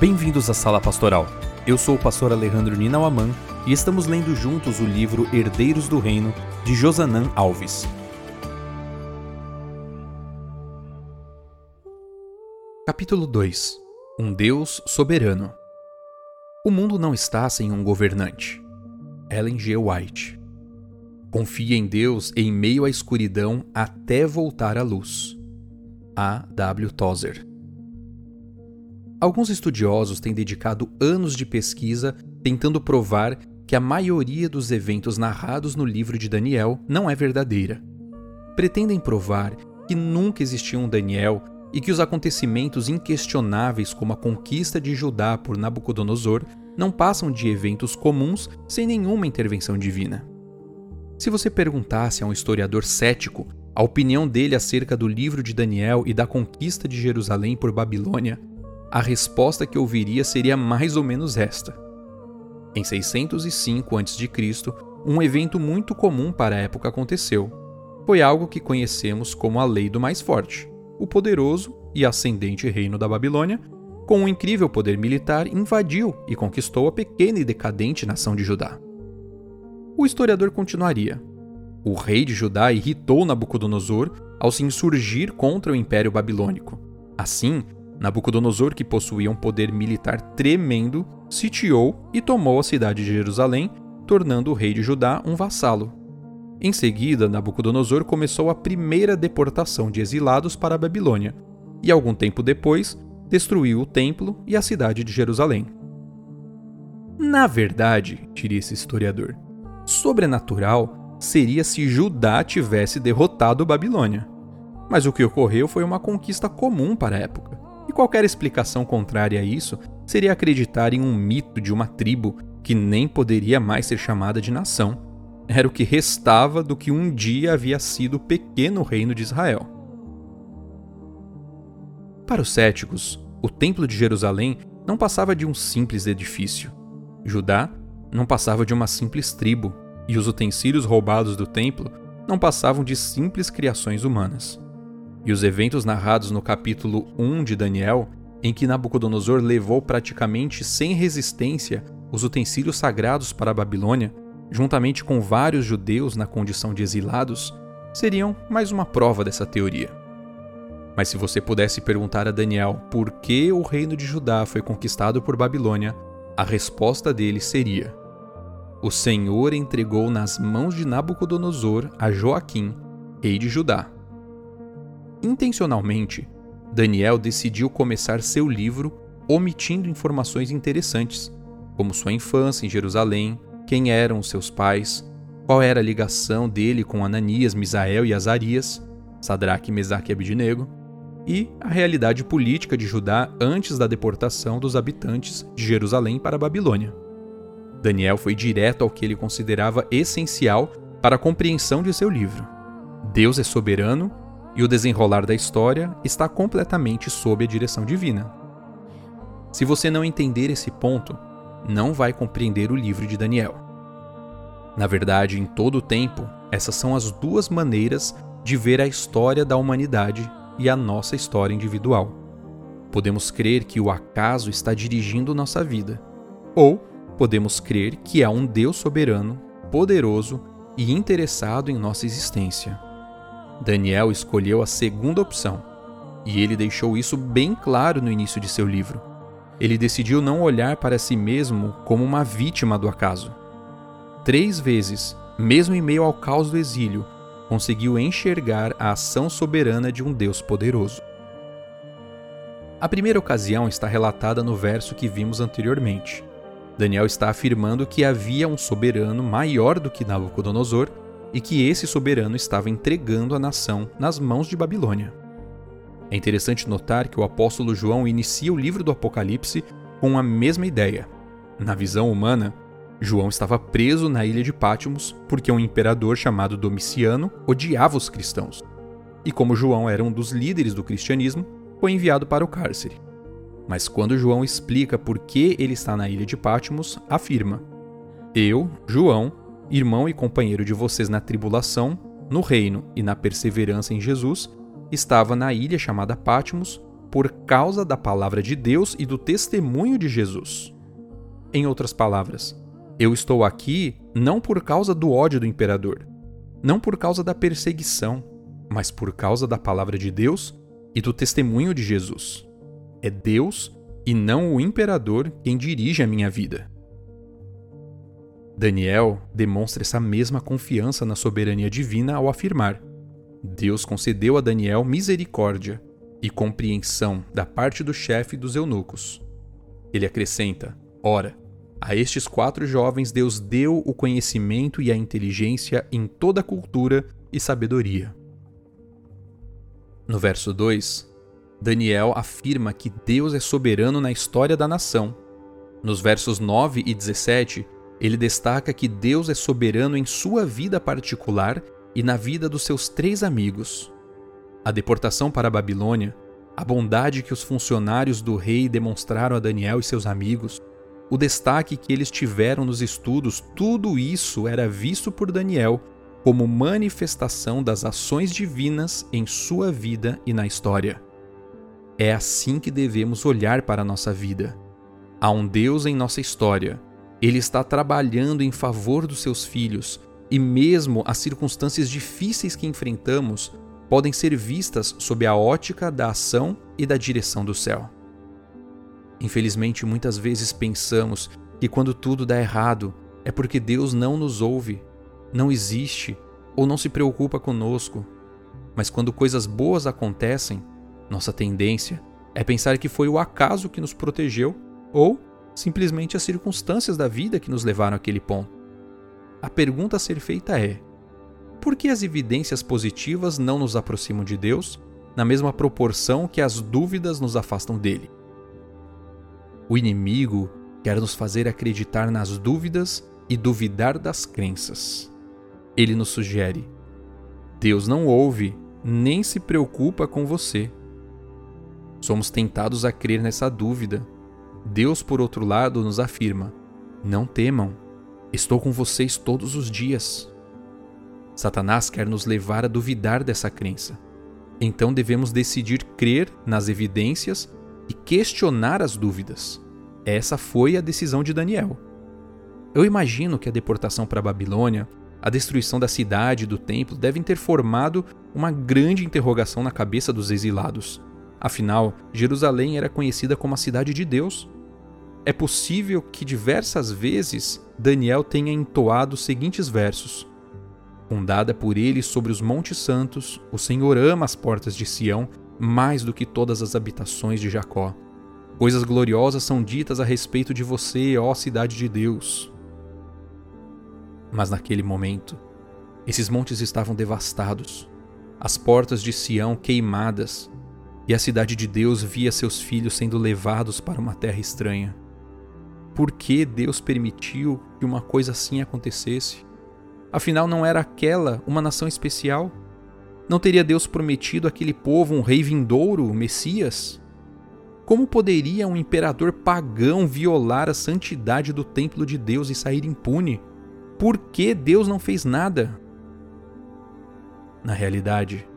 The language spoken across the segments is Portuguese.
Bem-vindos à Sala Pastoral. Eu sou o pastor Alejandro Ninauaman e estamos lendo juntos o livro Herdeiros do Reino, de Josanã Alves. Capítulo 2 Um Deus Soberano O mundo não está sem um governante. Ellen G. White Confie em Deus em meio à escuridão até voltar à luz. A. W. Tozer Alguns estudiosos têm dedicado anos de pesquisa tentando provar que a maioria dos eventos narrados no livro de Daniel não é verdadeira. Pretendem provar que nunca existiu um Daniel e que os acontecimentos inquestionáveis como a conquista de Judá por Nabucodonosor não passam de eventos comuns sem nenhuma intervenção divina. Se você perguntasse a um historiador cético a opinião dele acerca do livro de Daniel e da conquista de Jerusalém por Babilônia, a resposta que ouviria seria mais ou menos esta. Em 605 a.C., um evento muito comum para a época aconteceu. Foi algo que conhecemos como a Lei do Mais Forte. O poderoso e ascendente reino da Babilônia, com um incrível poder militar, invadiu e conquistou a pequena e decadente nação de Judá. O historiador continuaria. O rei de Judá irritou Nabucodonosor ao se insurgir contra o Império Babilônico. Assim, Nabucodonosor, que possuía um poder militar tremendo, sitiou e tomou a cidade de Jerusalém, tornando o rei de Judá um vassalo. Em seguida, Nabucodonosor começou a primeira deportação de exilados para a Babilônia, e algum tempo depois, destruiu o templo e a cidade de Jerusalém. Na verdade, diria esse historiador, sobrenatural seria se Judá tivesse derrotado Babilônia. Mas o que ocorreu foi uma conquista comum para a época. E qualquer explicação contrária a isso seria acreditar em um mito de uma tribo que nem poderia mais ser chamada de nação. Era o que restava do que um dia havia sido o pequeno reino de Israel. Para os céticos, o Templo de Jerusalém não passava de um simples edifício. Judá não passava de uma simples tribo, e os utensílios roubados do templo não passavam de simples criações humanas. E os eventos narrados no capítulo 1 de Daniel, em que Nabucodonosor levou praticamente sem resistência os utensílios sagrados para a Babilônia, juntamente com vários judeus na condição de exilados, seriam mais uma prova dessa teoria. Mas se você pudesse perguntar a Daniel por que o reino de Judá foi conquistado por Babilônia, a resposta dele seria: O Senhor entregou nas mãos de Nabucodonosor a Joaquim, rei de Judá, Intencionalmente, Daniel decidiu começar seu livro omitindo informações interessantes, como sua infância em Jerusalém, quem eram seus pais, qual era a ligação dele com Ananias, Misael e Azarias, Sadraque, Mesaque e Abidnego, e a realidade política de Judá antes da deportação dos habitantes de Jerusalém para a Babilônia. Daniel foi direto ao que ele considerava essencial para a compreensão de seu livro. Deus é soberano e o desenrolar da história está completamente sob a direção divina. Se você não entender esse ponto, não vai compreender o livro de Daniel. Na verdade, em todo o tempo, essas são as duas maneiras de ver a história da humanidade e a nossa história individual. Podemos crer que o acaso está dirigindo nossa vida, ou podemos crer que há um Deus soberano, poderoso e interessado em nossa existência. Daniel escolheu a segunda opção, e ele deixou isso bem claro no início de seu livro. Ele decidiu não olhar para si mesmo como uma vítima do acaso. Três vezes, mesmo em meio ao caos do exílio, conseguiu enxergar a ação soberana de um Deus poderoso. A primeira ocasião está relatada no verso que vimos anteriormente. Daniel está afirmando que havia um soberano maior do que Nabucodonosor e que esse soberano estava entregando a nação nas mãos de Babilônia. É interessante notar que o apóstolo João inicia o livro do Apocalipse com a mesma ideia. Na visão humana, João estava preso na ilha de Pátimos porque um imperador chamado Domiciano odiava os cristãos. E como João era um dos líderes do cristianismo, foi enviado para o cárcere. Mas quando João explica por que ele está na ilha de Pátimos, afirma: Eu, João, irmão e companheiro de vocês na tribulação, no reino e na perseverança em Jesus, estava na ilha chamada Pátimos, por causa da palavra de Deus e do testemunho de Jesus. Em outras palavras, eu estou aqui não por causa do ódio do imperador, não por causa da perseguição, mas por causa da palavra de Deus e do testemunho de Jesus. É Deus e não o imperador quem dirige a minha vida. Daniel demonstra essa mesma confiança na soberania divina ao afirmar: Deus concedeu a Daniel misericórdia e compreensão da parte do chefe dos eunucos. Ele acrescenta: Ora, a estes quatro jovens Deus deu o conhecimento e a inteligência em toda cultura e sabedoria. No verso 2, Daniel afirma que Deus é soberano na história da nação. Nos versos 9 e 17, ele destaca que Deus é soberano em sua vida particular e na vida dos seus três amigos. A deportação para a Babilônia, a bondade que os funcionários do rei demonstraram a Daniel e seus amigos, o destaque que eles tiveram nos estudos, tudo isso era visto por Daniel como manifestação das ações divinas em sua vida e na história. É assim que devemos olhar para a nossa vida. Há um Deus em nossa história. Ele está trabalhando em favor dos seus filhos, e mesmo as circunstâncias difíceis que enfrentamos podem ser vistas sob a ótica da ação e da direção do céu. Infelizmente, muitas vezes pensamos que quando tudo dá errado é porque Deus não nos ouve, não existe ou não se preocupa conosco. Mas quando coisas boas acontecem, nossa tendência é pensar que foi o acaso que nos protegeu ou simplesmente as circunstâncias da vida que nos levaram àquele ponto. A pergunta a ser feita é: por que as evidências positivas não nos aproximam de Deus na mesma proporção que as dúvidas nos afastam dele? O inimigo quer nos fazer acreditar nas dúvidas e duvidar das crenças. Ele nos sugere: Deus não ouve nem se preocupa com você. Somos tentados a crer nessa dúvida. Deus, por outro lado, nos afirma: Não temam, estou com vocês todos os dias. Satanás quer nos levar a duvidar dessa crença. Então devemos decidir crer nas evidências e questionar as dúvidas. Essa foi a decisão de Daniel. Eu imagino que a deportação para a Babilônia, a destruição da cidade e do templo devem ter formado uma grande interrogação na cabeça dos exilados. Afinal, Jerusalém era conhecida como a cidade de Deus. É possível que diversas vezes Daniel tenha entoado os seguintes versos: Fundada por ele sobre os montes santos, o Senhor ama as portas de Sião mais do que todas as habitações de Jacó. Coisas gloriosas são ditas a respeito de você, ó cidade de Deus. Mas naquele momento, esses montes estavam devastados, as portas de Sião queimadas, e a cidade de Deus via seus filhos sendo levados para uma terra estranha. Por que Deus permitiu que uma coisa assim acontecesse? Afinal, não era aquela uma nação especial? Não teria Deus prometido àquele povo um rei vindouro, Messias? Como poderia um imperador pagão violar a santidade do templo de Deus e sair impune? Por que Deus não fez nada? Na realidade,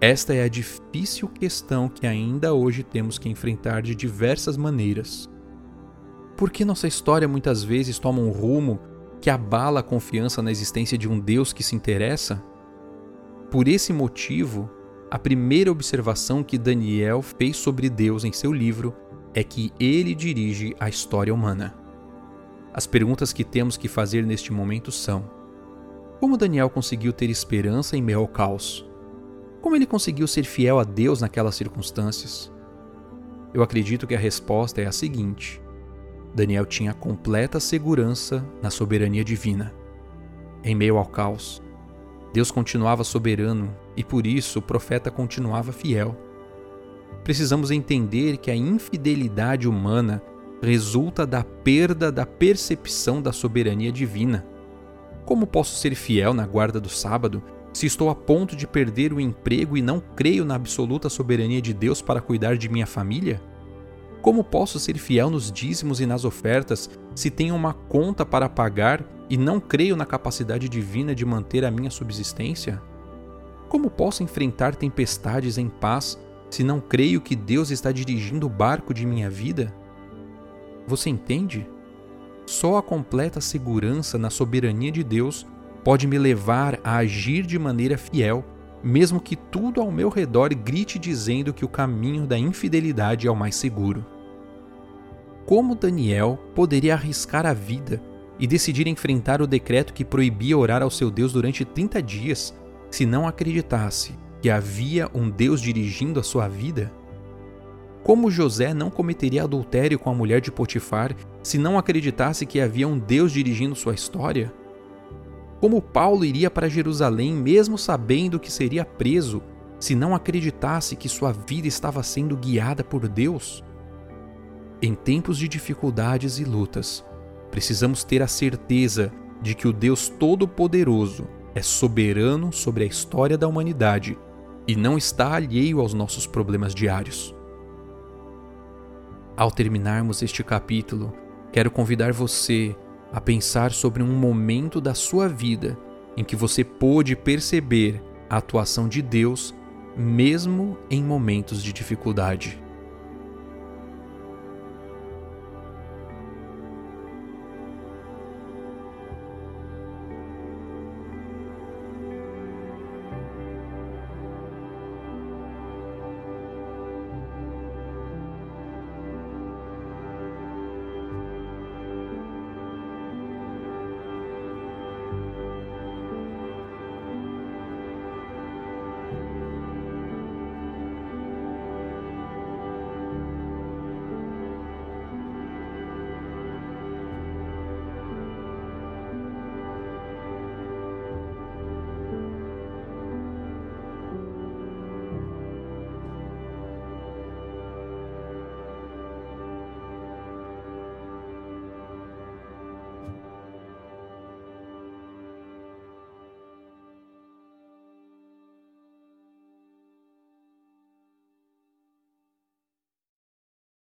esta é a difícil questão que ainda hoje temos que enfrentar de diversas maneiras. Por que nossa história muitas vezes toma um rumo que abala a confiança na existência de um Deus que se interessa? Por esse motivo, a primeira observação que Daniel fez sobre Deus em seu livro é que ele dirige a história humana. As perguntas que temos que fazer neste momento são: como Daniel conseguiu ter esperança em meio ao caos? Como ele conseguiu ser fiel a Deus naquelas circunstâncias? Eu acredito que a resposta é a seguinte: Daniel tinha completa segurança na soberania divina. Em meio ao caos, Deus continuava soberano e por isso o profeta continuava fiel. Precisamos entender que a infidelidade humana resulta da perda da percepção da soberania divina. Como posso ser fiel na guarda do sábado se estou a ponto de perder o emprego e não creio na absoluta soberania de Deus para cuidar de minha família? Como posso ser fiel nos dízimos e nas ofertas se tenho uma conta para pagar e não creio na capacidade divina de manter a minha subsistência? Como posso enfrentar tempestades em paz se não creio que Deus está dirigindo o barco de minha vida? Você entende? Só a completa segurança na soberania de Deus pode me levar a agir de maneira fiel, mesmo que tudo ao meu redor grite dizendo que o caminho da infidelidade é o mais seguro. Como Daniel poderia arriscar a vida e decidir enfrentar o decreto que proibia orar ao seu Deus durante 30 dias se não acreditasse que havia um Deus dirigindo a sua vida? Como José não cometeria adultério com a mulher de Potifar se não acreditasse que havia um Deus dirigindo sua história? Como Paulo iria para Jerusalém mesmo sabendo que seria preso se não acreditasse que sua vida estava sendo guiada por Deus? Em tempos de dificuldades e lutas, precisamos ter a certeza de que o Deus Todo-Poderoso é soberano sobre a história da humanidade e não está alheio aos nossos problemas diários. Ao terminarmos este capítulo, quero convidar você a pensar sobre um momento da sua vida em que você pôde perceber a atuação de Deus mesmo em momentos de dificuldade.